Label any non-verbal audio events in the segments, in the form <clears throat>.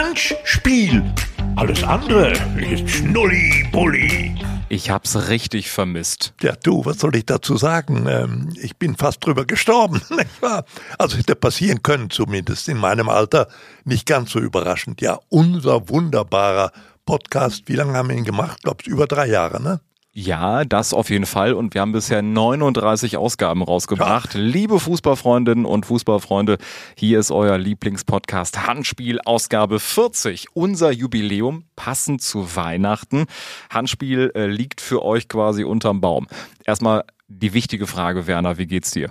Handspiel. Alles andere ist Schnulli-Bulli. Ich hab's richtig vermisst. Ja, du, was soll ich dazu sagen? Ähm, ich bin fast drüber gestorben, <laughs> nicht wahr? Also hätte passieren können, zumindest in meinem Alter. Nicht ganz so überraschend. Ja, unser wunderbarer Podcast. Wie lange haben wir ihn gemacht? Glaubst über drei Jahre, ne? Ja, das auf jeden Fall. Und wir haben bisher 39 Ausgaben rausgebracht. Ja. Liebe Fußballfreundinnen und Fußballfreunde, hier ist euer Lieblingspodcast Handspiel, Ausgabe 40. Unser Jubiläum passend zu Weihnachten. Handspiel äh, liegt für euch quasi unterm Baum. Erstmal die wichtige Frage, Werner, wie geht's dir?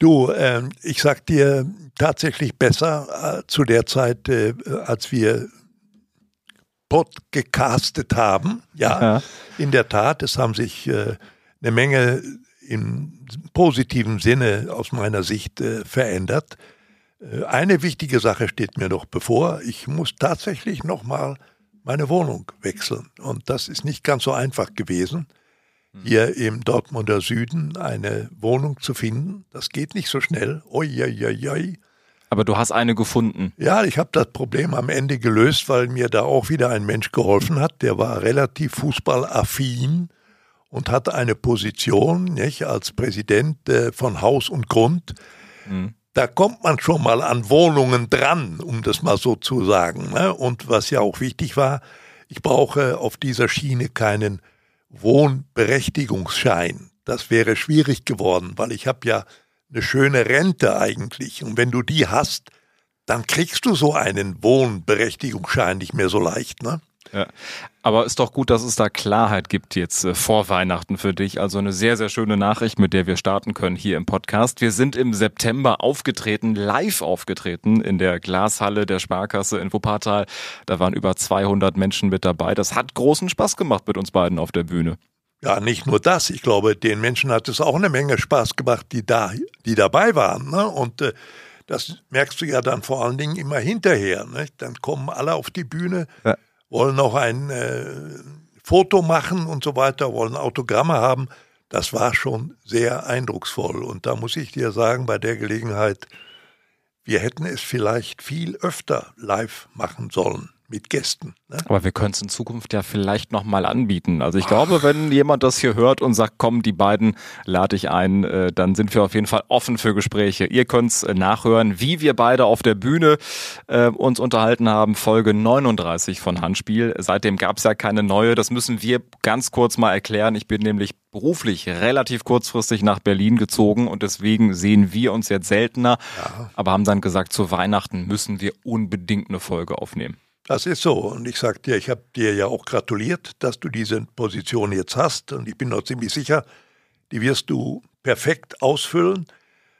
Du, äh, ich sag dir tatsächlich besser äh, zu der Zeit, äh, als wir gecastet haben. Ja, ja, in der Tat, es haben sich äh, eine Menge im positiven Sinne aus meiner Sicht äh, verändert. Äh, eine wichtige Sache steht mir noch bevor. Ich muss tatsächlich nochmal meine Wohnung wechseln. Und das ist nicht ganz so einfach gewesen, mhm. hier im Dortmunder Süden eine Wohnung zu finden. Das geht nicht so schnell. Oi, oi, oi, oi. Aber du hast eine gefunden. Ja, ich habe das Problem am Ende gelöst, weil mir da auch wieder ein Mensch geholfen hat. Der war relativ fußballaffin und hatte eine Position nicht, als Präsident äh, von Haus und Grund. Mhm. Da kommt man schon mal an Wohnungen dran, um das mal so zu sagen. Ne? Und was ja auch wichtig war, ich brauche auf dieser Schiene keinen Wohnberechtigungsschein. Das wäre schwierig geworden, weil ich habe ja eine schöne Rente eigentlich. Und wenn du die hast, dann kriegst du so einen Wohnberechtigungsschein nicht mehr so leicht, ne? Ja. Aber ist doch gut, dass es da Klarheit gibt jetzt äh, vor Weihnachten für dich. Also eine sehr, sehr schöne Nachricht, mit der wir starten können hier im Podcast. Wir sind im September aufgetreten, live aufgetreten in der Glashalle der Sparkasse in Wuppertal. Da waren über 200 Menschen mit dabei. Das hat großen Spaß gemacht mit uns beiden auf der Bühne. Ja, nicht nur das. Ich glaube, den Menschen hat es auch eine Menge Spaß gemacht, die da, die dabei waren. Ne? Und äh, das merkst du ja dann vor allen Dingen immer hinterher. Ne? Dann kommen alle auf die Bühne, ja. wollen noch ein äh, Foto machen und so weiter, wollen Autogramme haben. Das war schon sehr eindrucksvoll. Und da muss ich dir sagen, bei der Gelegenheit, wir hätten es vielleicht viel öfter live machen sollen mit Gästen. Ne? Aber wir können es in Zukunft ja vielleicht nochmal anbieten. Also ich Ach. glaube, wenn jemand das hier hört und sagt, komm, die beiden lade ich ein, äh, dann sind wir auf jeden Fall offen für Gespräche. Ihr könnt äh, nachhören, wie wir beide auf der Bühne äh, uns unterhalten haben. Folge 39 von Handspiel. Seitdem gab es ja keine neue. Das müssen wir ganz kurz mal erklären. Ich bin nämlich beruflich relativ kurzfristig nach Berlin gezogen und deswegen sehen wir uns jetzt seltener, ja. aber haben dann gesagt, zu Weihnachten müssen wir unbedingt eine Folge aufnehmen. Das ist so. Und ich sag dir, ich habe dir ja auch gratuliert, dass du diese Position jetzt hast. Und ich bin noch ziemlich sicher, die wirst du perfekt ausfüllen.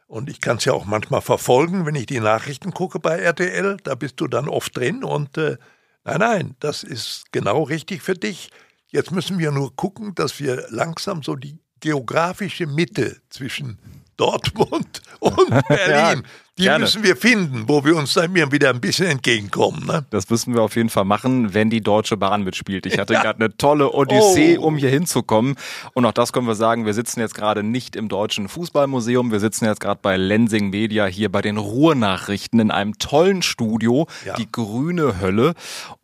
Und ich kann es ja auch manchmal verfolgen, wenn ich die Nachrichten gucke bei RTL. Da bist du dann oft drin. Und äh, nein, nein, das ist genau richtig für dich. Jetzt müssen wir nur gucken, dass wir langsam so die geografische Mitte zwischen Dortmund <laughs> und Berlin. Ja, die Gerne. müssen wir finden, wo wir uns dann wieder ein bisschen entgegenkommen. Ne? Das müssen wir auf jeden Fall machen, wenn die Deutsche Bahn mitspielt. Ich hatte ja. gerade eine tolle Odyssee, oh. um hier hinzukommen. Und auch das können wir sagen, wir sitzen jetzt gerade nicht im Deutschen Fußballmuseum. Wir sitzen jetzt gerade bei Lensing Media hier bei den Ruhrnachrichten in einem tollen Studio, ja. die grüne Hölle.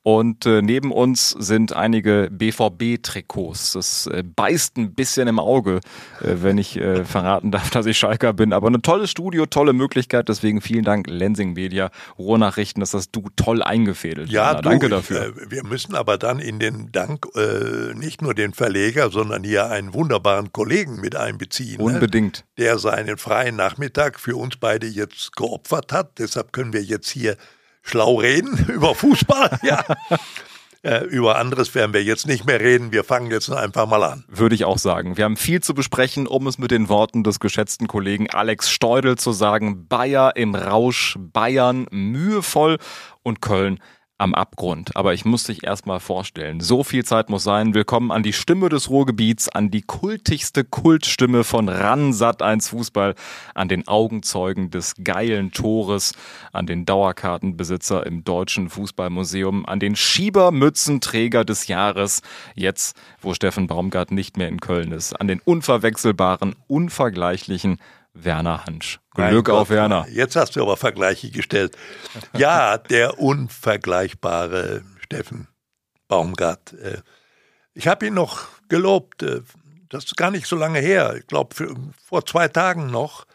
Und äh, neben uns sind einige BVB-Trikots. Das äh, beißt ein bisschen im Auge, äh, wenn ich äh, verraten darf, dass ich Schalker bin. Aber ein tolles Studio, tolle Möglichkeit. Deswegen vielen Dank, Lensing Media, Ruhrnachrichten, dass das du toll eingefädelt. Ja, du, danke dafür. Ich, äh, wir müssen aber dann in den Dank äh, nicht nur den Verleger, sondern hier einen wunderbaren Kollegen mit einbeziehen. Ne? Unbedingt. Ne? Der seinen freien Nachmittag für uns beide jetzt geopfert hat. Deshalb können wir jetzt hier schlau reden <laughs> über Fußball. <laughs> Ja. Äh, über anderes werden wir jetzt nicht mehr reden. Wir fangen jetzt einfach mal an. Würde ich auch sagen. Wir haben viel zu besprechen, um es mit den Worten des geschätzten Kollegen Alex Steudel zu sagen. Bayer im Rausch, Bayern mühevoll und Köln am Abgrund. Aber ich muss dich erstmal vorstellen. So viel Zeit muss sein. Willkommen an die Stimme des Ruhrgebiets, an die kultigste Kultstimme von RAN Sat 1 Fußball, an den Augenzeugen des geilen Tores, an den Dauerkartenbesitzer im Deutschen Fußballmuseum, an den Schiebermützenträger des Jahres, jetzt, wo Steffen Baumgart nicht mehr in Köln ist, an den unverwechselbaren, unvergleichlichen Werner Hansch. Glück Gott, auf Werner. Jetzt hast du aber Vergleiche gestellt. <laughs> Ja, der unvergleichbare Steffen Baumgart. Äh, ich habe ihn noch gelobt. Äh, das ist gar nicht so lange her. Ich glaube, vor zwei Tagen noch.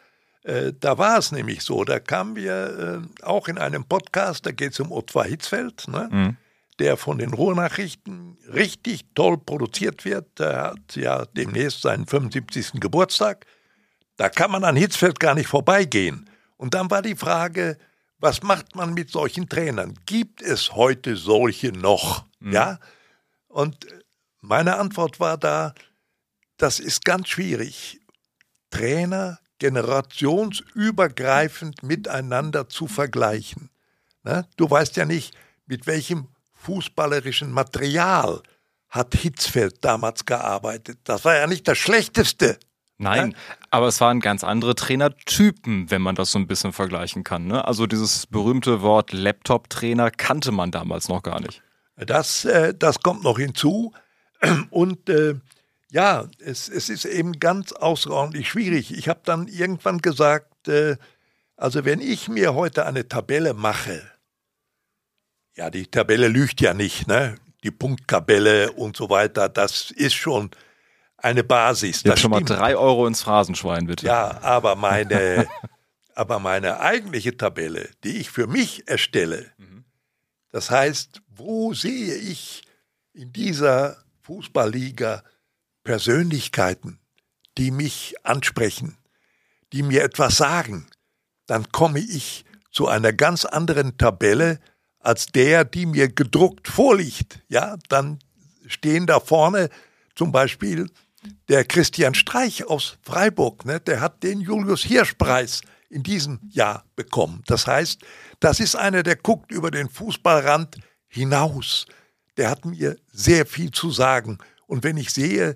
Äh, da war es nämlich so. Da kamen wir auch in einem Podcast, da geht es um Ottmar Hitzfeld. Ne? Mhm der von den Ruhrnachrichten richtig toll produziert wird. Der hat ja demnächst seinen 75. Geburtstag. Da kann man an Hitzfeld gar nicht vorbeigehen. Und dann war die Frage, was macht man mit solchen Trainern? Gibt es heute solche noch? Mhm. Ja? Und meine Antwort war da, das ist ganz schwierig, Trainer generationsübergreifend miteinander zu vergleichen. Ne? Du weißt ja nicht, mit welchem fußballerischen Material hat Hitzfeld damals gearbeitet. Das war ja nicht das Schlechteste. Nein, ja? aber es waren ganz andere Trainertypen, wenn man das so ein bisschen vergleichen kann. Ne? Also dieses berühmte Wort Laptop-Trainer kannte man damals noch gar nicht. Das, äh, das kommt noch hinzu. <clears throat> Und äh, ja, es, es ist eben ganz außerordentlich schwierig. Ich habe dann irgendwann gesagt, äh, also wenn ich mir heute eine Tabelle mache, ja, die Tabelle lügt ja nicht, ne? Die Punkttabelle und so weiter, das ist schon eine Basis. Jetzt schon mal drei Euro ins Phrasenschwein, bitte. Ja, aber meine, <laughs> aber meine eigentliche Tabelle, die ich für mich erstelle, mhm. das heißt, wo sehe ich in dieser Fußballliga Persönlichkeiten, die mich ansprechen, die mir etwas sagen, dann komme ich zu einer ganz anderen Tabelle, als der, die mir gedruckt vorliegt. Ja, dann stehen da vorne zum Beispiel der Christian Streich aus Freiburg, ne, der hat den Julius Hirsch-Preis in diesem Jahr bekommen. Das heißt, das ist einer, der guckt über den Fußballrand hinaus. Der hat mir sehr viel zu sagen. Und wenn ich sehe,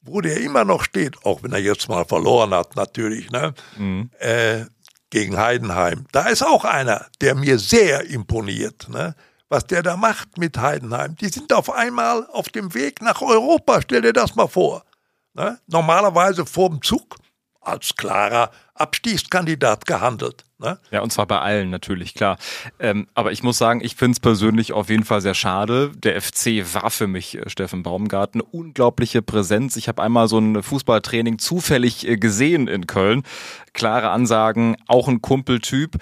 wo der immer noch steht, auch wenn er jetzt mal verloren hat, natürlich, ne, mhm. äh, gegen Heidenheim. Da ist auch einer, der mir sehr imponiert, ne? was der da macht mit Heidenheim. Die sind auf einmal auf dem Weg nach Europa, stell dir das mal vor. Ne? Normalerweise vorm Zug als klarer Abstiegskandidat gehandelt. Ne? Ja, und zwar bei allen natürlich, klar. Ähm, aber ich muss sagen, ich finde es persönlich auf jeden Fall sehr schade. Der FC war für mich, äh, Steffen Baumgarten, unglaubliche Präsenz. Ich habe einmal so ein Fußballtraining zufällig äh, gesehen in Köln. Klare Ansagen, auch ein Kumpeltyp.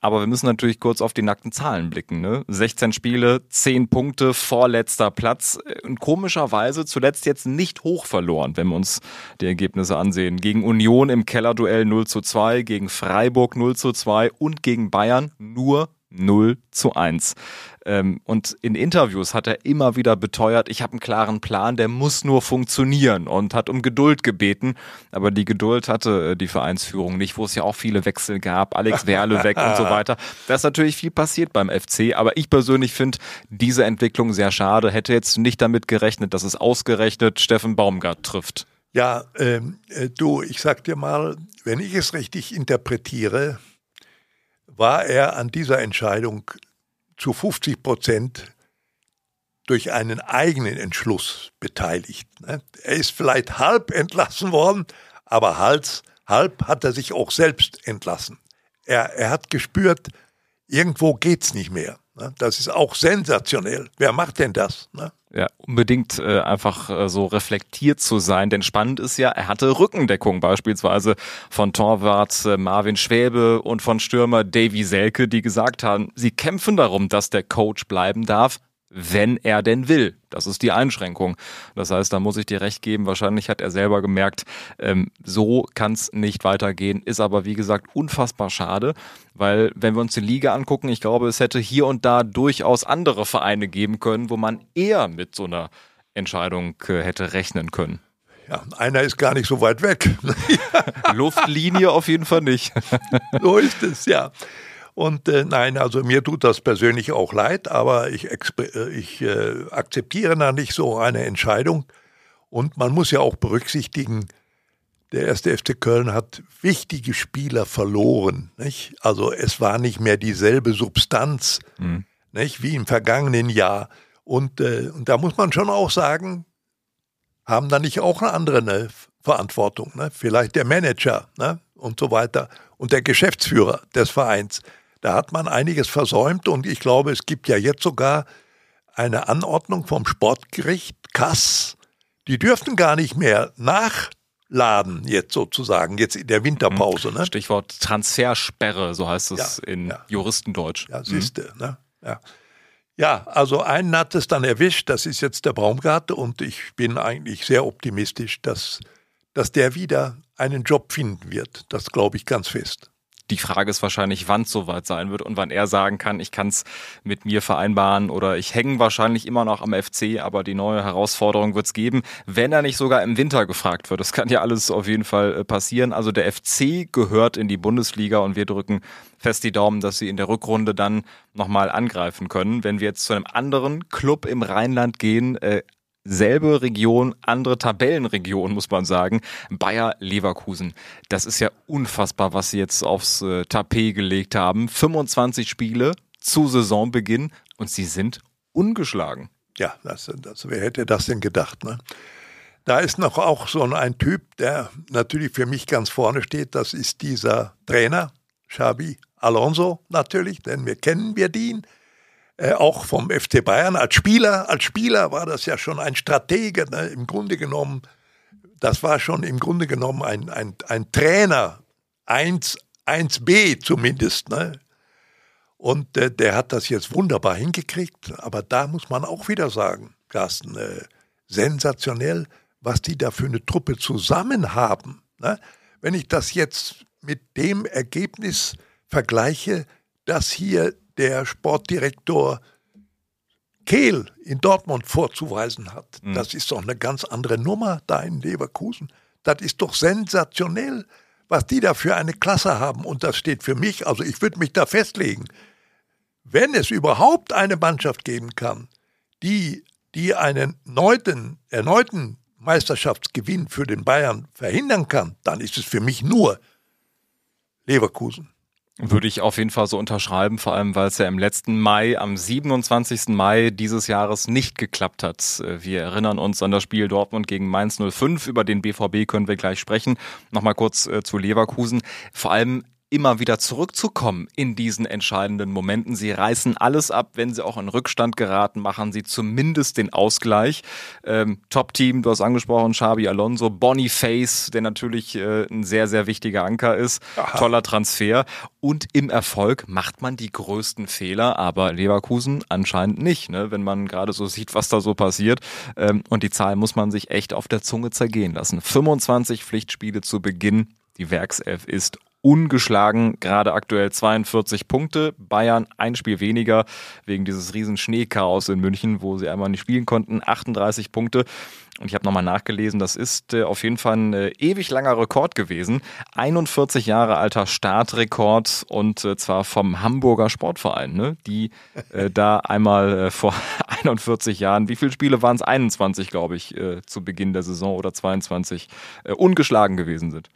Aber wir müssen natürlich kurz auf die nackten Zahlen blicken. Ne? 16 Spiele, 10 Punkte, vorletzter Platz. Und komischerweise zuletzt jetzt nicht hoch verloren, wenn wir uns die Ergebnisse ansehen. Gegen Union im Kellerduell 0 zu 2, gegen Freiburg 0 zu 2 und gegen Bayern nur 0 zu 1. Ähm, und in Interviews hat er immer wieder beteuert, ich habe einen klaren Plan, der muss nur funktionieren und hat um Geduld gebeten. Aber die Geduld hatte äh, die Vereinsführung nicht, wo es ja auch viele Wechsel gab, Alex Werle weg und so <laughs> weiter. Da ist natürlich viel passiert beim FC, aber ich persönlich finde diese Entwicklung sehr schade. Hätte jetzt nicht damit gerechnet, dass es ausgerechnet Steffen Baumgart trifft. Ja, ähm, äh, du, ich sag dir mal, wenn ich es richtig interpretiere, war er an dieser Entscheidung zu 50 Prozent durch einen eigenen Entschluss beteiligt. Ne? Er ist vielleicht halb entlassen worden, aber halb, halb hat er sich auch selbst entlassen. Er, er hat gespürt, irgendwo geht's nicht mehr. Ne? Das ist auch sensationell. Wer macht denn das? Ja, unbedingt äh, einfach äh, so reflektiert zu sein, denn spannend ist ja, er hatte Rückendeckung beispielsweise von Torwart äh, Marvin Schwäbe und von Stürmer Davy Selke, die gesagt haben, sie kämpfen darum, dass der Coach bleiben darf wenn er denn will. Das ist die Einschränkung. Das heißt, da muss ich dir recht geben. Wahrscheinlich hat er selber gemerkt, ähm, so kann es nicht weitergehen. Ist aber, wie gesagt, unfassbar schade, weil wenn wir uns die Liga angucken, ich glaube, es hätte hier und da durchaus andere Vereine geben können, wo man eher mit so einer Entscheidung äh, hätte rechnen können. Ja, einer ist gar nicht so weit weg. <laughs> <laughs> Luftlinie auf jeden Fall nicht. so ist es, ja. Und äh, nein, also mir tut das persönlich auch leid, aber ich, äh, ich äh, akzeptiere da nicht so eine Entscheidung. Und man muss ja auch berücksichtigen, der erste FC Köln hat wichtige Spieler verloren. Nicht? Also es war nicht mehr dieselbe Substanz mhm. nicht? wie im vergangenen Jahr. Und, äh, und da muss man schon auch sagen, haben da nicht auch eine andere ne, Verantwortung? Ne? Vielleicht der Manager. Ne? und so weiter und der Geschäftsführer des Vereins. Da hat man einiges versäumt und ich glaube, es gibt ja jetzt sogar eine Anordnung vom Sportgericht Kass. Die dürften gar nicht mehr nachladen jetzt sozusagen, jetzt in der Winterpause. Ne? Stichwort Transfersperre, so heißt es ja, in ja. Juristendeutsch. Ja, siehste, mhm. ne? Ja. Ja, also einen hat es dann erwischt, das ist jetzt der Baumgarte und ich bin eigentlich sehr optimistisch, dass, dass der wieder einen Job finden wird. Das glaube ich ganz fest. Die Frage ist wahrscheinlich, wann es soweit sein wird und wann er sagen kann, ich kann es mit mir vereinbaren oder ich hänge wahrscheinlich immer noch am FC, aber die neue Herausforderung wird es geben, wenn er nicht sogar im Winter gefragt wird. Das kann ja alles auf jeden Fall äh, passieren. Also der FC gehört in die Bundesliga und wir drücken fest die Daumen, dass sie in der Rückrunde dann nochmal angreifen können. Wenn wir jetzt zu einem anderen Club im Rheinland gehen, äh, selbe Region, andere Tabellenregion, muss man sagen. Bayer Leverkusen. Das ist ja unfassbar, was sie jetzt aufs äh, Tapet gelegt haben. 25 Spiele zu Saisonbeginn und sie sind ungeschlagen. Ja, das, das, wer hätte das denn gedacht? Ne? Da ist noch auch so ein Typ, der natürlich für mich ganz vorne steht. Das ist dieser Trainer, Xabi Alonso natürlich, denn wir kennen wir den äh, auch vom FC Bayern als Spieler. Als Spieler war das ja schon ein Stratege, ne? im Grunde genommen. Das war schon im Grunde genommen ein, ein, ein Trainer, 1, 1b zumindest. Ne? Und äh, der hat das jetzt wunderbar hingekriegt. Aber da muss man auch wieder sagen, Carsten, äh, sensationell, was die da für eine Truppe zusammen haben. Ne? Wenn ich das jetzt mit dem Ergebnis vergleiche, dass hier der Sportdirektor Kehl in Dortmund vorzuweisen hat. Mhm. Das ist doch eine ganz andere Nummer da in Leverkusen. Das ist doch sensationell, was die da für eine Klasse haben. Und das steht für mich, also ich würde mich da festlegen, wenn es überhaupt eine Mannschaft geben kann, die, die einen erneuten, erneuten Meisterschaftsgewinn für den Bayern verhindern kann, dann ist es für mich nur Leverkusen. Würde ich auf jeden Fall so unterschreiben, vor allem weil es ja im letzten Mai, am 27. Mai dieses Jahres nicht geklappt hat. Wir erinnern uns an das Spiel Dortmund gegen Mainz 05. Über den BVB können wir gleich sprechen. Nochmal kurz äh, zu Leverkusen. Vor allem immer wieder zurückzukommen in diesen entscheidenden Momenten. Sie reißen alles ab, wenn sie auch in Rückstand geraten, machen sie zumindest den Ausgleich. Ähm, Top-Team, du hast angesprochen, Xabi Alonso, Boniface, der natürlich äh, ein sehr, sehr wichtiger Anker ist. Aha. Toller Transfer. Und im Erfolg macht man die größten Fehler, aber Leverkusen anscheinend nicht, ne? wenn man gerade so sieht, was da so passiert. Ähm, und die Zahl muss man sich echt auf der Zunge zergehen lassen. 25 Pflichtspiele zu Beginn. Die Werkself ist ungeschlagen, gerade aktuell 42 Punkte. Bayern ein Spiel weniger wegen dieses riesen Schneechaos in München, wo sie einmal nicht spielen konnten. 38 Punkte. Und ich habe nochmal nachgelesen, das ist äh, auf jeden Fall ein äh, ewig langer Rekord gewesen. 41 Jahre alter Startrekord und äh, zwar vom Hamburger Sportverein, ne? die äh, da einmal äh, vor <laughs> 41 Jahren, wie viele Spiele waren es? 21, glaube ich, äh, zu Beginn der Saison oder 22, äh, ungeschlagen gewesen sind.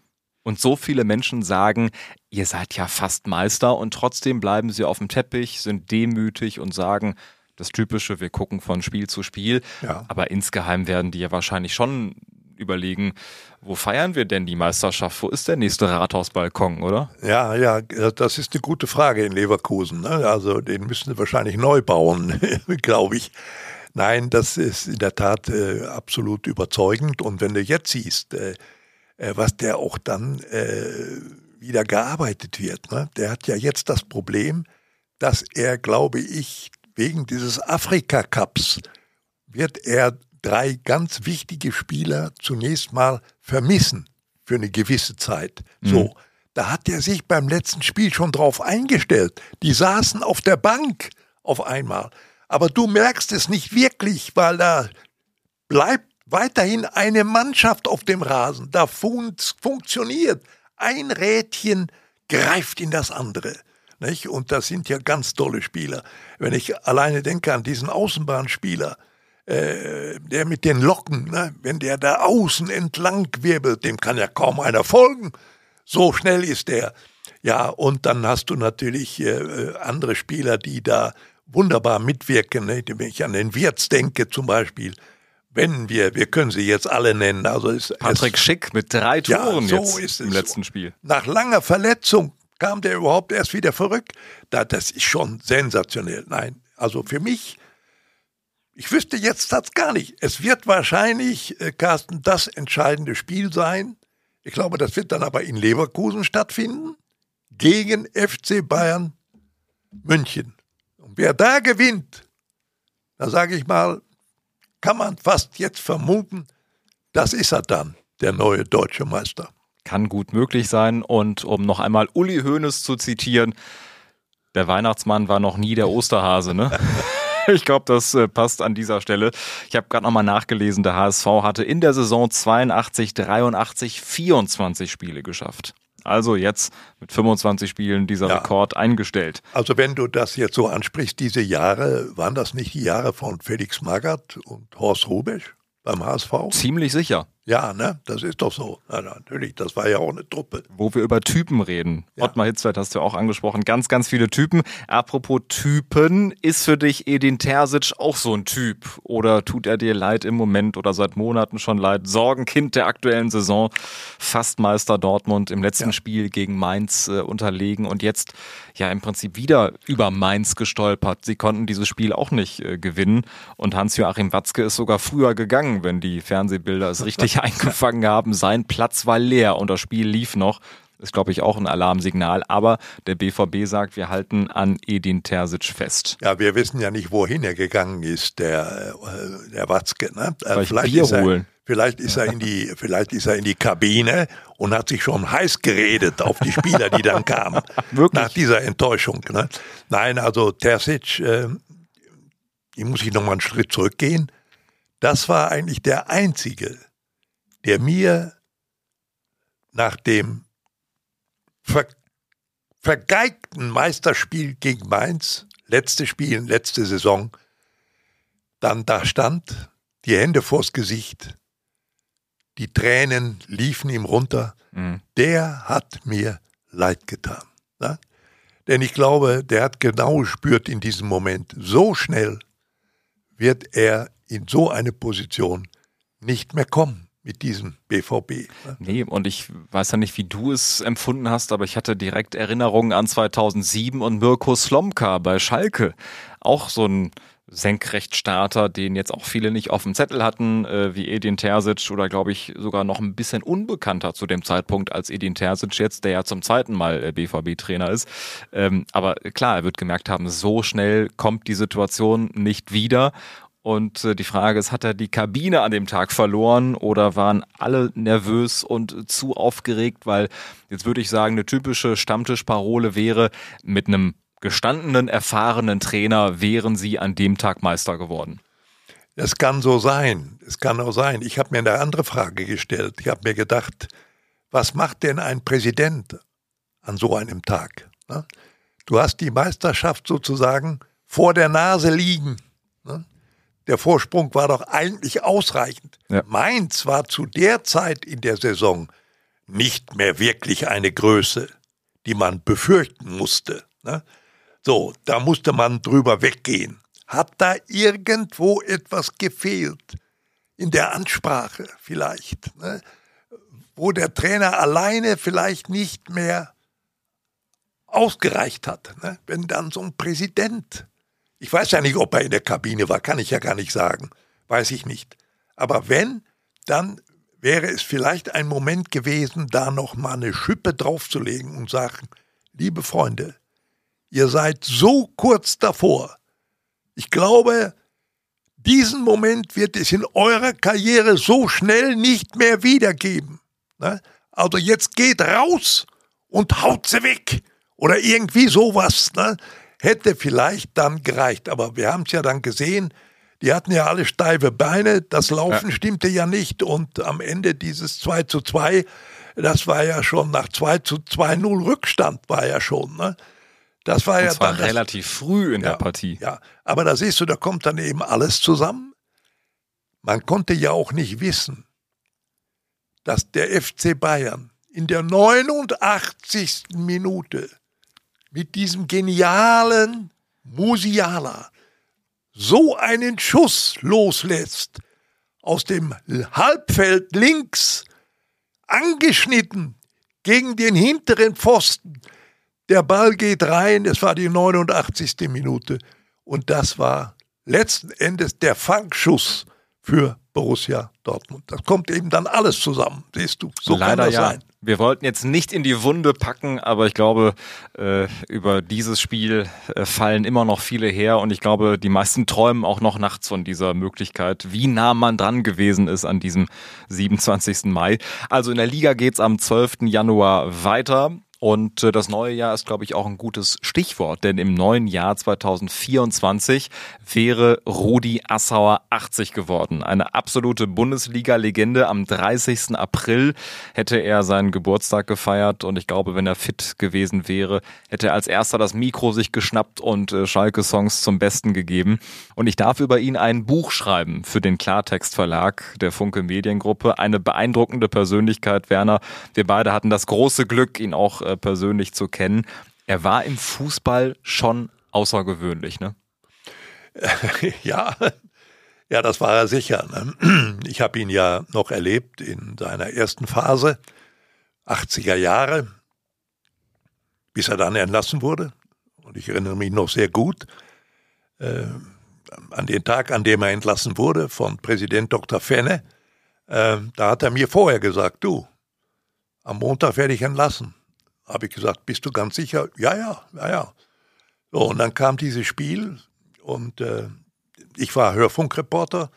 Und so viele Menschen sagen, ihr seid ja fast Meister und trotzdem bleiben sie auf dem Teppich, sind demütig und sagen, das Typische, wir gucken von Spiel zu Spiel. Ja. Aber insgeheim werden die ja wahrscheinlich schon überlegen, wo feiern wir denn die Meisterschaft? Wo ist der nächste Rathausbalkon, oder? Ja, ja, das ist eine gute Frage in Leverkusen. Ne? Also den müssen sie wahrscheinlich neu bauen, <laughs> glaube ich. Nein, das ist in der Tat äh, absolut überzeugend. Und wenn du jetzt siehst, äh, was der auch dann äh, wieder gearbeitet wird. Ne? Der hat ja jetzt das Problem, dass er, glaube ich, wegen dieses Afrika-Cups wird er drei ganz wichtige Spieler zunächst mal vermissen für eine gewisse Zeit. Mhm. So, da hat er sich beim letzten Spiel schon drauf eingestellt. Die saßen auf der Bank auf einmal. Aber du merkst es nicht wirklich, weil da bleibt weiterhin eine Mannschaft auf dem Rasen. Da fun funktioniert. Ein Rädchen greift in das andere. Nicht? Und das sind ja ganz tolle Spieler. Wenn ich alleine denke an diesen Außenbahnspieler, äh, der mit den Locken, ne? wenn der da außen entlang wirbelt, dem kann ja kaum einer folgen. So schnell ist der. Ja, und dann hast du natürlich äh, andere Spieler, die da wunderbar mitwirken. Ne? Wenn ich an den Wirtz denke zum Beispiel, wenn wir, wir können sie jetzt alle nennen. Also es, Patrick es, Schick mit drei Toren ja, so jetzt im letzten Spiel. Nach langer Verletzung kam der überhaupt erst wieder verrückt. das ist schon sensationell. Nein, also für mich, ich wüsste jetzt das gar nicht. Es wird wahrscheinlich, äh, Carsten, das entscheidende Spiel sein. Ich glaube, das wird dann aber in Leverkusen stattfinden. Gegen FC Bayern München. Und wer da gewinnt, da sage ich mal, kann man fast jetzt vermuten, das ist er dann, der neue deutsche Meister. Kann gut möglich sein. Und um noch einmal Uli Hoeneß zu zitieren, der Weihnachtsmann war noch nie der Osterhase, ne? <laughs> ich glaube, das äh, passt an dieser Stelle. Ich habe gerade nochmal nachgelesen, der HSV hatte in der Saison 82, 83, 24 Spiele geschafft. Also jetzt mit 25 Spielen dieser ja. Rekord eingestellt. Also wenn du das jetzt so ansprichst, diese Jahre, waren das nicht die Jahre von Felix Magath und Horst Rubisch beim HSV? Ziemlich sicher. Ja, ne, das ist doch so. Na, natürlich, das war ja auch eine Truppe. Wo wir über Typen reden. Ja. Ottmar Hitzfeld hast du auch angesprochen. Ganz, ganz viele Typen. Apropos Typen, ist für dich Edin Terzic auch so ein Typ? Oder tut er dir leid im Moment oder seit Monaten schon leid? Sorgenkind der aktuellen Saison. Fastmeister Dortmund im letzten ja. Spiel gegen Mainz äh, unterlegen und jetzt ja im Prinzip wieder über Mainz gestolpert. Sie konnten dieses Spiel auch nicht äh, gewinnen. Und Hans-Joachim Watzke ist sogar früher gegangen, wenn die Fernsehbilder es richtig sich <laughs> eingefangen haben. Sein Platz war leer und das Spiel lief noch. Ist, glaube ich, auch ein Alarmsignal. Aber der BVB sagt, wir halten an Edin Terzic fest. Ja, wir wissen ja nicht, wohin er gegangen ist, der, äh, der Watzke. Ne? Vielleicht, vielleicht Bier holen. Vielleicht ist er in die, <laughs> vielleicht ist er in die Kabine und hat sich schon heiß geredet auf die Spieler, die dann kamen. <laughs> Wirklich? Nach dieser Enttäuschung. Ne? Nein, also Terzic, äh, hier muss ich nochmal einen Schritt zurückgehen. Das war eigentlich der einzige der mir nach dem ver vergeigten Meisterspiel gegen Mainz, letzte Spiel, letzte Saison, dann da stand, die Hände vors Gesicht, die Tränen liefen ihm runter, mhm. der hat mir leid getan. Ne? Denn ich glaube, der hat genau gespürt in diesem Moment, so schnell wird er in so eine Position nicht mehr kommen mit diesem BVB. Ne? Nee, und ich weiß ja nicht, wie du es empfunden hast, aber ich hatte direkt Erinnerungen an 2007 und Mirko Slomka bei Schalke. Auch so ein Senkrechtstarter, den jetzt auch viele nicht auf dem Zettel hatten, äh, wie Edin Terzic oder glaube ich sogar noch ein bisschen unbekannter zu dem Zeitpunkt als Edin Terzic jetzt, der ja zum zweiten Mal äh, BVB-Trainer ist. Ähm, aber klar, er wird gemerkt haben, so schnell kommt die Situation nicht wieder und äh, die Frage ist, hat er die Kabine an dem Tag verloren oder waren alle nervös und zu aufgeregt? Weil jetzt würde ich sagen, eine typische Stammtischparole wäre, mit einem gestandenen, erfahrenen Trainer wären sie an dem Tag Meister geworden. Es kann so sein. Es kann auch sein. Ich habe mir eine andere Frage gestellt. Ich habe mir gedacht, was macht denn ein Präsident an so einem Tag? Ne? Du hast die Meisterschaft sozusagen vor der Nase liegen. Der Vorsprung war doch eigentlich ausreichend. Ja. Mainz war zu der Zeit in der Saison nicht mehr wirklich eine Größe, die man befürchten musste. Ne? So, da musste man drüber weggehen. Hat da irgendwo etwas gefehlt? In der Ansprache vielleicht, ne? wo der Trainer alleine vielleicht nicht mehr ausgereicht hat. Ne? Wenn dann so ein Präsident ich weiß ja nicht, ob er in der Kabine war, kann ich ja gar nicht sagen. Weiß ich nicht. Aber wenn, dann wäre es vielleicht ein Moment gewesen, da noch mal eine Schippe draufzulegen und sagen, liebe Freunde, ihr seid so kurz davor. Ich glaube, diesen Moment wird es in eurer Karriere so schnell nicht mehr wiedergeben. Ne? Also jetzt geht raus und haut sie weg. Oder irgendwie sowas. Hätte vielleicht dann gereicht. Aber wir haben es ja dann gesehen, die hatten ja alle steife Beine, das Laufen ja. stimmte ja nicht und am Ende dieses 2 zu 2, das war ja schon nach 2 zu 2-0 Rückstand, war ja schon. Ne? Das war und ja dann relativ das, früh in ja, der Partie. Ja, aber da siehst du, da kommt dann eben alles zusammen. Man konnte ja auch nicht wissen, dass der FC Bayern in der 89. Minute mit diesem genialen Musiala so einen Schuss loslässt aus dem Halbfeld links angeschnitten gegen den hinteren Pfosten. Der Ball geht rein, es war die 89. Minute und das war letzten Endes der Fangschuss für Borussia Dortmund. Das kommt eben dann alles zusammen, siehst du. So Leider kann das ja. sein. Wir wollten jetzt nicht in die Wunde packen, aber ich glaube, äh, über dieses Spiel äh, fallen immer noch viele her und ich glaube, die meisten träumen auch noch nachts von dieser Möglichkeit, wie nah man dran gewesen ist an diesem 27. Mai. Also in der Liga geht's am 12. Januar weiter. Und äh, das neue Jahr ist, glaube ich, auch ein gutes Stichwort, denn im neuen Jahr 2024 wäre Rudi Assauer 80 geworden. Eine absolute Bundesliga-Legende. Am 30. April hätte er seinen Geburtstag gefeiert und ich glaube, wenn er fit gewesen wäre, hätte er als erster das Mikro sich geschnappt und äh, Schalke-Songs zum Besten gegeben. Und ich darf über ihn ein Buch schreiben für den Klartext Verlag der Funke Mediengruppe. Eine beeindruckende Persönlichkeit, Werner. Wir beide hatten das große Glück, ihn auch äh, persönlich zu kennen. Er war im Fußball schon außergewöhnlich, ne? <laughs> ja, ja, das war er sicher. Ne? <clears throat> Ich habe ihn ja noch erlebt in seiner ersten Phase, 80er Jahre, bis er dann entlassen wurde. Und ich erinnere mich noch sehr gut äh, an den Tag, an dem er entlassen wurde von Präsident Dr. Fenne. Äh, da hat er mir vorher gesagt, du, am Montag werde ich entlassen. Habe ich gesagt, bist du ganz sicher? Ja, ja, ja, ja. So, und dann kam dieses Spiel und äh, ich war Hörfunkreporter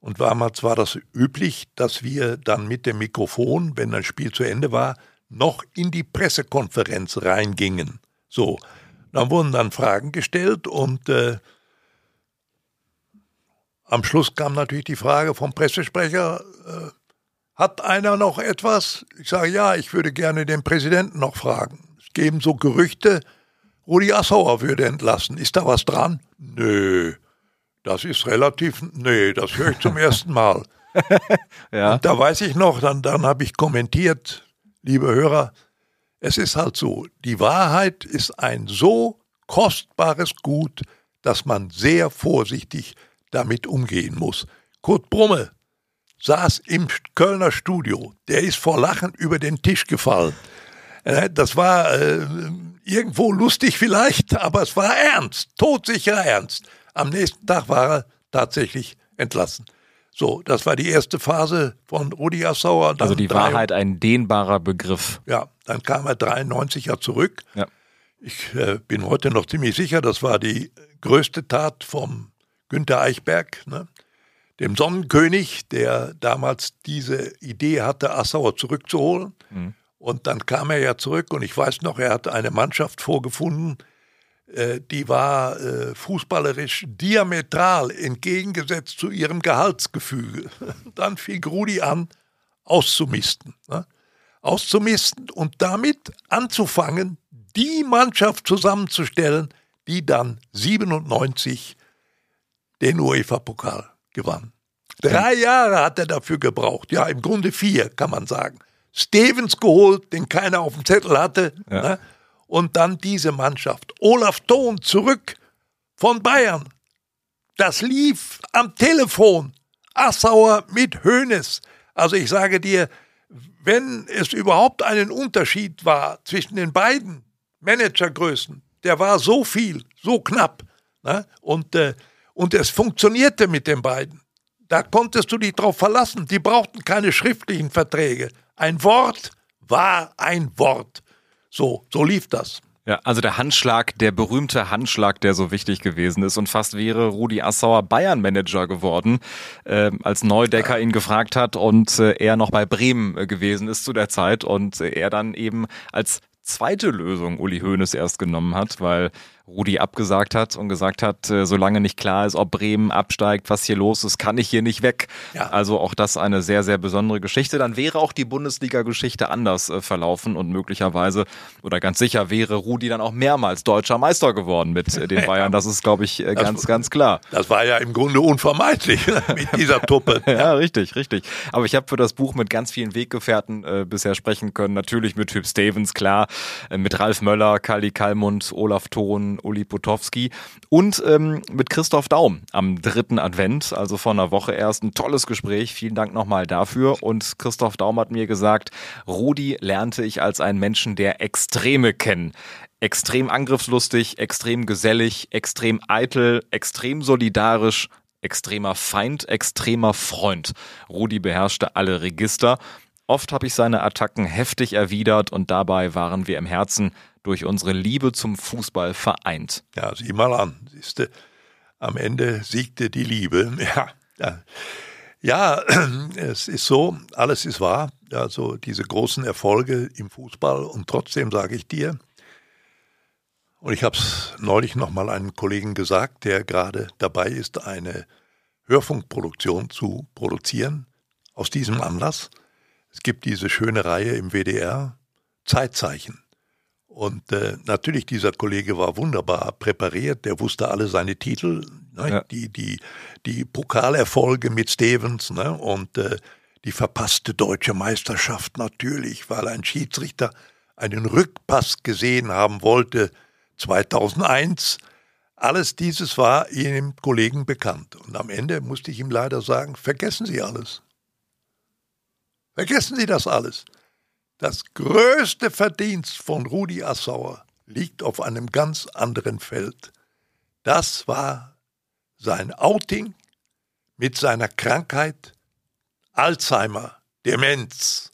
und damals war das üblich, dass wir dann mit dem Mikrofon, wenn das Spiel zu Ende war, noch in die Pressekonferenz reingingen. So, dann wurden dann Fragen gestellt und äh, am Schluss kam natürlich die Frage vom Pressesprecher, äh, hat einer noch etwas? Ich sage, ja, ich würde gerne den Präsidenten noch fragen. Es geben so Gerüchte, Rudi Assauer würde entlassen. Ist da was dran? Nö. Das ist relativ, nee, das höre ich zum <laughs> ersten Mal. ja. Und da weiß ich noch, dann, dann habe ich kommentiert, liebe Hörer, es ist halt so, die Wahrheit ist ein so kostbares Gut, dass man sehr vorsichtig damit umgehen muss. Kurt Brumme, saß im Kölner Studio. Der ist vor Lachen über den Tisch gefallen. Äh, das war äh, irgendwo lustig vielleicht, aber es war ernst, todsicher ernst. Am nächsten Tag war er tatsächlich entlassen. So, das war die erste Phase von Rudi Assauer. Also die Wahrheit ein dehnbarer Begriff. Ja, dann kam er 93 ja zurück. Ja. Ich äh, bin heute noch ziemlich sicher, das war die größte Tat vom Günter Eichberg. Ne? Dem Sonnenkönig, der damals diese Idee hatte, Assauer zurückzuholen. Mhm. Und dann kam er ja zurück und ich weiß noch, er hatte eine Mannschaft vorgefunden, äh, die war äh, fußballerisch diametral entgegengesetzt zu ihrem Gehaltsgefüge. <laughs> Dann fing Rudi an, auszumisten. Ne? Auszumisten und damit anzufangen, die Mannschaft zusammenzustellen, die dann 97 den UEFA-Pokal gewann. Drei Jahre hat er dafür gebraucht. Ja, im Grunde vier, kann man sagen. Stevens geholt, den keiner auf dem Zettel hatte. Ja. Ne? Und dann diese Mannschaft. Olaf Thon zurück von Bayern. Das lief am Telefon. Assauer mit Hoeneß. Also ich sage dir, wenn es überhaupt einen Unterschied war zwischen den beiden Managergrößen, der war so viel, so knapp. Ne? Und äh, und es funktionierte mit den beiden. Da konntest du dich drauf verlassen. Die brauchten keine schriftlichen Verträge. Ein Wort war ein Wort. So, so lief das. Ja, also der Handschlag, der berühmte Handschlag, der so wichtig gewesen ist und fast wäre Rudi Assauer Bayern-Manager geworden, äh, als Neudecker ja. ihn gefragt hat und äh, er noch bei Bremen äh, gewesen ist zu der Zeit und äh, er dann eben als zweite Lösung Uli Hoeneß erst genommen hat, weil Rudi abgesagt hat und gesagt hat, äh, solange nicht klar ist, ob Bremen absteigt, was hier los ist, kann ich hier nicht weg. Ja. Also auch das eine sehr, sehr besondere Geschichte. Dann wäre auch die Bundesliga-Geschichte anders äh, verlaufen und möglicherweise oder ganz sicher wäre Rudi dann auch mehrmals deutscher Meister geworden mit äh, den <laughs> Bayern. Das ist, glaube ich, äh, ganz, das, ganz klar. Das war ja im Grunde unvermeidlich <laughs> mit dieser Truppe. <laughs> ja, richtig, richtig. Aber ich habe für das Buch mit ganz vielen Weggefährten äh, bisher sprechen können. Natürlich mit Typ Stevens, klar, mit Ralf Möller, Kali Kalmund, Olaf Thon, Uli Potowski und ähm, mit Christoph Daum am dritten Advent, also vor einer Woche erst. Ein tolles Gespräch. Vielen Dank nochmal dafür. Und Christoph Daum hat mir gesagt, Rudi lernte ich als einen Menschen der Extreme kennen extrem angriffslustig, extrem gesellig, extrem eitel, extrem solidarisch, extremer Feind, extremer Freund. Rudi beherrschte alle Register. Oft habe ich seine Attacken heftig erwidert und dabei waren wir im Herzen durch unsere Liebe zum Fußball vereint. Ja, sieh mal an. Siehste, am Ende siegte die Liebe. <laughs> Ja, ja. ja, <clears throat> es ist so, alles ist wahr. Also diese großen Erfolge im Fußball und trotzdem sage ich dir, und ich habe es neulich nochmal einem Kollegen gesagt, der gerade dabei ist, eine Hörfunkproduktion zu produzieren, aus diesem Anlass. Es gibt diese schöne Reihe im WDR, Zeitzeichen. Und äh, natürlich, dieser Kollege war wunderbar präpariert, der wusste alle seine Titel, ne? ja. die, die, die Pokalerfolge mit Stevens ne? und äh, die verpasste deutsche Meisterschaft natürlich, weil ein Schiedsrichter einen Rückpass gesehen haben wollte 2001. Alles dieses war Ihrem Kollegen bekannt. Und am Ende musste ich ihm leider sagen, vergessen Sie alles. Vergessen Sie das alles. Das größte Verdienst von Rudi Assauer liegt auf einem ganz anderen Feld. Das war sein Outing mit seiner Krankheit Alzheimer, Demenz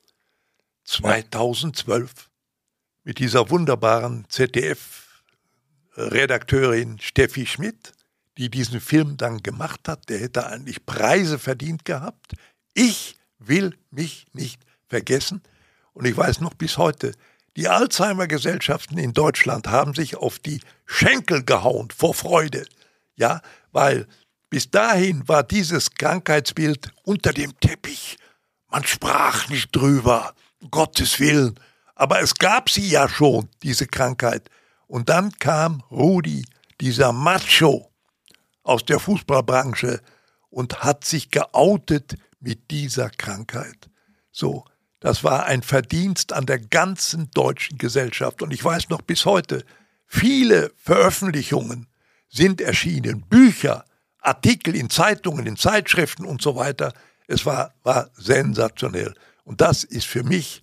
2012 mit dieser wunderbaren ZDF Redakteurin Steffi Schmidt, die diesen Film dann gemacht hat. Der hätte eigentlich Preise verdient gehabt. Ich will mich nicht vergessen. Und ich weiß noch bis heute, die Alzheimer-Gesellschaften in Deutschland haben sich auf die Schenkel gehauen vor Freude. Ja, weil bis dahin war dieses Krankheitsbild unter dem Teppich. Man sprach nicht drüber, um Gottes Willen. Aber es gab sie ja schon, diese Krankheit. Und dann kam Rudi, dieser Macho aus der Fußballbranche und hat sich geoutet mit dieser Krankheit. So, das war ein Verdienst an der ganzen deutschen Gesellschaft. Und ich weiß noch bis heute, viele Veröffentlichungen sind erschienen, Bücher, Artikel in Zeitungen, in Zeitschriften und so weiter. Es war, war sensationell. Und das ist für mich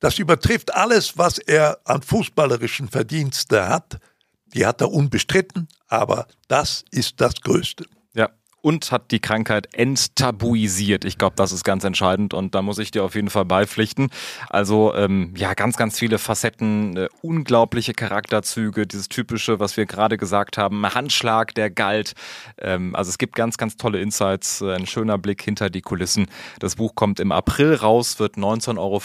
das übertrifft alles, was er an fußballerischen Verdienste hat. Die hat er unbestritten, aber das ist das Größte und hat die Krankheit enttabuisiert. Ich glaube, das ist ganz entscheidend und da muss ich dir auf jeden Fall beipflichten. Also ähm, ja, ganz, ganz viele Facetten, äh, unglaubliche Charakterzüge, dieses typische, was wir gerade gesagt haben, Handschlag, der galt. Ähm, also es gibt ganz, ganz tolle Insights, äh, ein schöner Blick hinter die Kulissen. Das Buch kommt im April raus, wird 19,95 Euro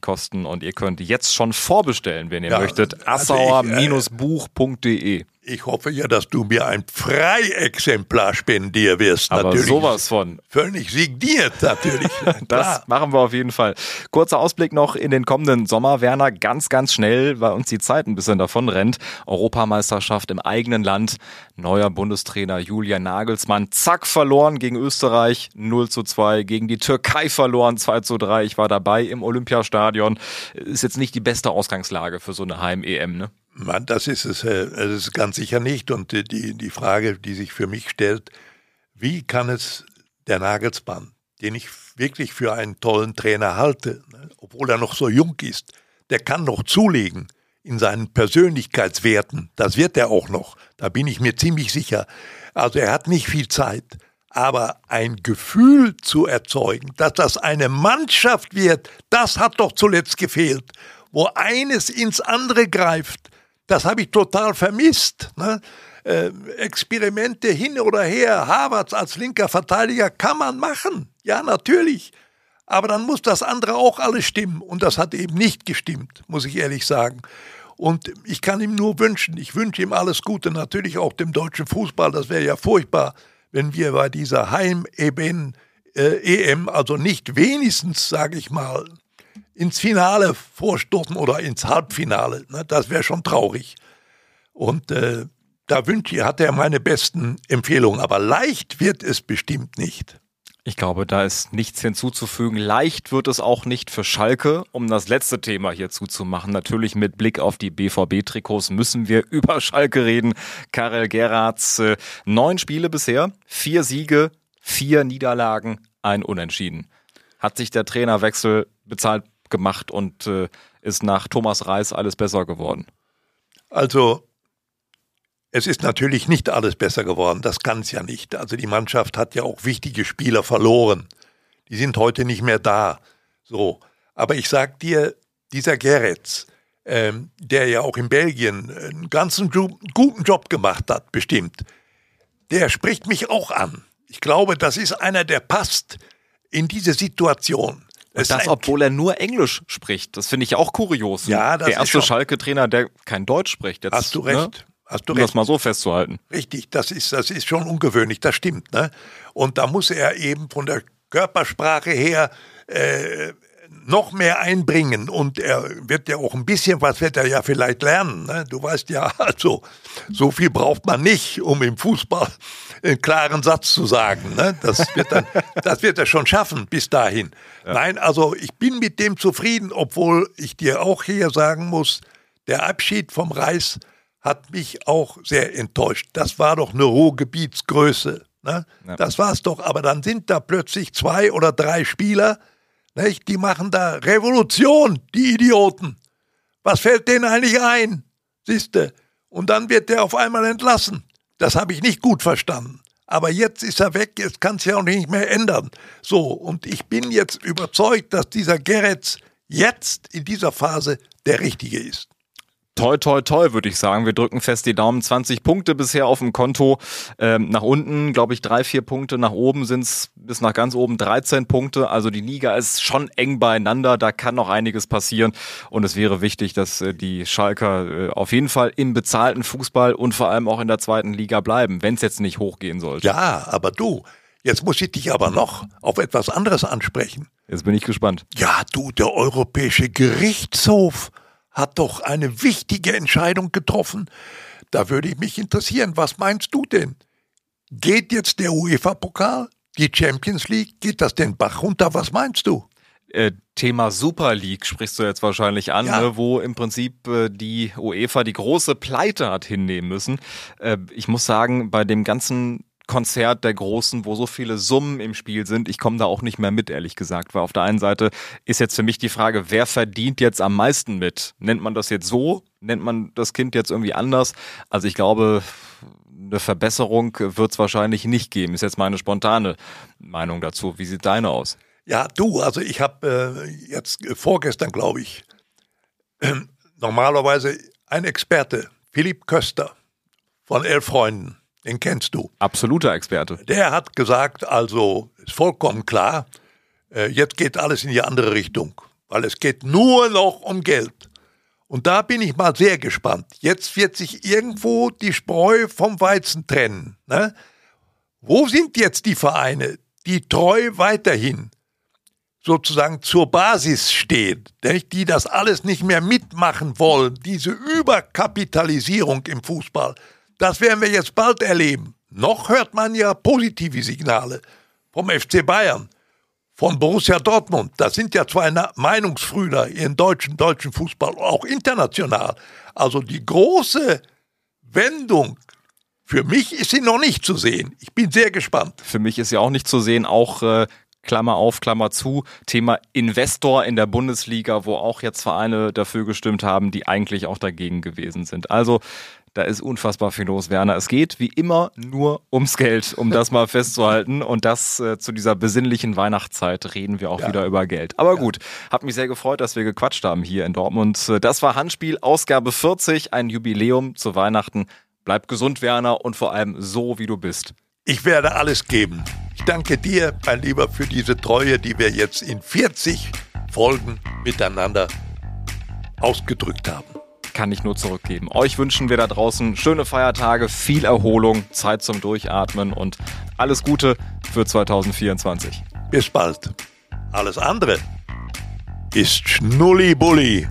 kosten und ihr könnt jetzt schon vorbestellen, wenn ihr ja, möchtet. Also assauer-buch.de ich hoffe ja, dass du mir ein Freiexemplar spendieren wirst. Aber natürlich. sowas von. Völlig signiert, natürlich. <laughs> das machen wir auf jeden Fall. Kurzer Ausblick noch in den kommenden Sommer. Werner, ganz, ganz schnell, weil uns die Zeit ein bisschen davon rennt. Europameisterschaft im eigenen Land. Neuer Bundestrainer Julian Nagelsmann. Zack, verloren gegen Österreich. 0 zu 2. Gegen die Türkei verloren. 2 zu 3. Ich war dabei im Olympiastadion. Ist jetzt nicht die beste Ausgangslage für so eine Heim-EM, ne? Das ist es, äh, das ist ganz sicher nicht. Und die, die Frage, die sich für mich stellt, wie kann es der Nagelsmann, den ich wirklich für einen tollen Trainer halte, ne, obwohl er noch so jung ist, der kann noch zulegen in seinen Persönlichkeitswerten. Das wird er auch noch. Da bin ich mir ziemlich sicher. Also er hat nicht viel Zeit. Aber ein Gefühl zu erzeugen, dass das eine Mannschaft wird, das hat doch zuletzt gefehlt, wo eines ins andere greift, das habe ich total vermisst. Ne? Äh, Experimente hin oder her, Harvards als linker Verteidiger kann man machen. Ja, natürlich. Aber dann muss das andere auch alles stimmen. Und das hat eben nicht gestimmt, muss ich ehrlich sagen. Und ich kann ihm nur wünschen, ich wünsche ihm alles Gute, natürlich auch dem deutschen Fußball. Das wäre ja furchtbar, wenn wir bei dieser Heim-EM, äh, also nicht wenigstens, sage ich mal, ins Finale vorstoßen oder ins Halbfinale. Ne? Das wäre schon traurig. Und äh, da wünsche ich, hat er meine besten Empfehlungen. Aber leicht wird es bestimmt nicht. Ich glaube, da ist nichts hinzuzufügen. Leicht wird es auch nicht für Schalke, um das letzte Thema hier zuzumachen. Natürlich mit Blick auf die BVB-Trikots müssen wir <laughs> über Schalke reden. Karel Geratz, äh, neun Spiele bisher, vier Siege, vier Niederlagen, ein Unentschieden. Hat sich der Trainerwechsel bezahlt gemacht und äh, ist nach Thomas Reis alles besser geworden? Also es ist natürlich nicht alles besser geworden, das kann es ja nicht. Also die Mannschaft hat ja auch wichtige Spieler verloren. Die sind heute nicht mehr da. So, aber ich sag dir, dieser Geretz, ähm, der ja auch in Belgien einen ganzen guten Job gemacht hat, bestimmt, der spricht mich auch an. Ich glaube, das ist einer, der passt in diese Situation. Und das, obwohl er nur Englisch spricht. Das finde ich auch kurios. Ja, das der erste Schalke-Trainer, der kein Deutsch spricht. Jetzt, hast du recht. Ne? Hast du um recht. das mal so festzuhalten. Richtig, das ist, das ist schon ungewöhnlich, das stimmt. Ne? Und da muss er eben von der Körpersprache her äh, noch mehr einbringen und er wird ja auch ein bisschen was wird er ja vielleicht lernen. Ne? Du weißt ja, <laughs> also so viel braucht man nicht, um im Fußball einen klaren Satz zu sagen. Ne? Das wird dann, <laughs> das wird er schon schaffen bis dahin. Ja. Nein, also ich bin mit dem zufrieden, obwohl ich dir auch hier sagen muss, der Abschied vom Reis hat mich auch sehr enttäuscht. Das war doch eine Ruhrgebietsgröße. Ne? Ja. Das war's doch. Aber dann sind da plötzlich zwei oder drei Spieler, nicht? die machen da Revolution, die Idioten. Was fällt denen eigentlich ein? Siehste. Und dann wird der auf einmal entlassen. Das habe ich nicht gut verstanden. Aber jetzt ist er weg, jetzt kann es ja auch nicht mehr ändern. So, und ich bin jetzt überzeugt, dass dieser Geretz jetzt in dieser Phase der Richtige ist. Toi, toi, toi, würde ich sagen. Wir drücken fest die Daumen. 20 Punkte bisher auf dem Konto. Ähm, nach unten, glaube ich, drei, vier Punkte. Nach oben sind es bis nach ganz oben 13 Punkte. Also die Liga ist schon eng beieinander. Da kann noch einiges passieren. Und es wäre wichtig, dass äh, die Schalker äh, auf jeden Fall im bezahlten Fußball und vor allem auch in der zweiten Liga bleiben, wenn es jetzt nicht hochgehen sollte. Ja, aber du, jetzt muss ich dich aber noch auf etwas anderes ansprechen. Jetzt bin ich gespannt. Ja, du, der Europäische Gerichtshof hat doch eine wichtige Entscheidung getroffen. Da würde ich mich interessieren, was meinst du denn? Geht jetzt der UEFA-Pokal, die Champions League, geht das den Bach runter? Was meinst du? Äh, Thema Super League sprichst du jetzt wahrscheinlich an, ja. ne, wo im Prinzip äh, die UEFA die große Pleite hat hinnehmen müssen. Äh, ich muss sagen, bei dem ganzen Konzert der Großen, wo so viele Summen im Spiel sind. Ich komme da auch nicht mehr mit, ehrlich gesagt, weil auf der einen Seite ist jetzt für mich die Frage, wer verdient jetzt am meisten mit? Nennt man das jetzt so? Nennt man das Kind jetzt irgendwie anders? Also ich glaube, eine Verbesserung wird es wahrscheinlich nicht geben. Ist jetzt meine spontane Meinung dazu. Wie sieht deine aus? Ja, du, also ich habe äh, jetzt äh, vorgestern, glaube ich, äh, <clears throat> normalerweise ein Experte, Philipp Köster von Elf Freunden den kennst du. Absoluter Experte. Der hat gesagt, also ist vollkommen klar, äh, jetzt geht alles in die andere Richtung, weil es geht nur noch um Geld. Und da bin ich mal sehr gespannt. Jetzt wird sich irgendwo die Spreu vom Weizen trennen. Ne? Wo sind jetzt die Vereine, die treu weiterhin sozusagen zur Basis stehen, die das alles nicht mehr mitmachen wollen, diese Überkapitalisierung im Fußball, das werden wir jetzt bald erleben. Noch hört man ja positive Signale vom FC Bayern, von Borussia Dortmund. Das sind ja zwei Meinungsbrüder im deutschen, deutschen Fußball, auch international. Also die große Wendung für mich ist sie noch nicht zu sehen. Ich bin sehr gespannt. Für mich ist sie auch nicht zu sehen. Auch äh, Klammer auf, Klammer zu, Thema Investor in der Bundesliga, wo auch jetzt Vereine dafür gestimmt haben, die eigentlich auch dagegen gewesen sind. Also da ist unfassbar viel los, Werner. Es geht wie immer nur ums Geld, um das mal <laughs> festzuhalten. Und das äh, zu dieser besinnlichen Weihnachtszeit reden wir auch ja. wieder über Geld. Aber ja. gut, hat mich sehr gefreut, dass wir gequatscht haben hier in Dortmund. Das war Handspiel Ausgabe 40, ein Jubiläum zu Weihnachten. Bleib gesund, Werner, und vor allem so, wie du bist. Ich werde alles geben. Ich danke dir, mein Lieber, für diese Treue, die wir jetzt in 40 Folgen miteinander ausgedrückt haben kann ich nur zurückgeben. Euch wünschen wir da draußen schöne Feiertage, viel Erholung, Zeit zum Durchatmen und alles Gute für 2024. Bis bald. Alles andere ist Schnulli-Bulli.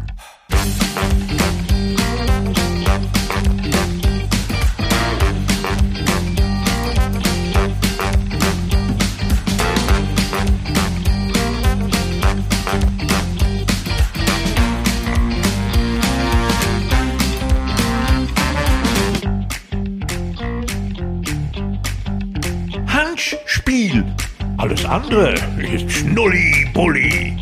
Alles andere ist Schnulli-Bulli.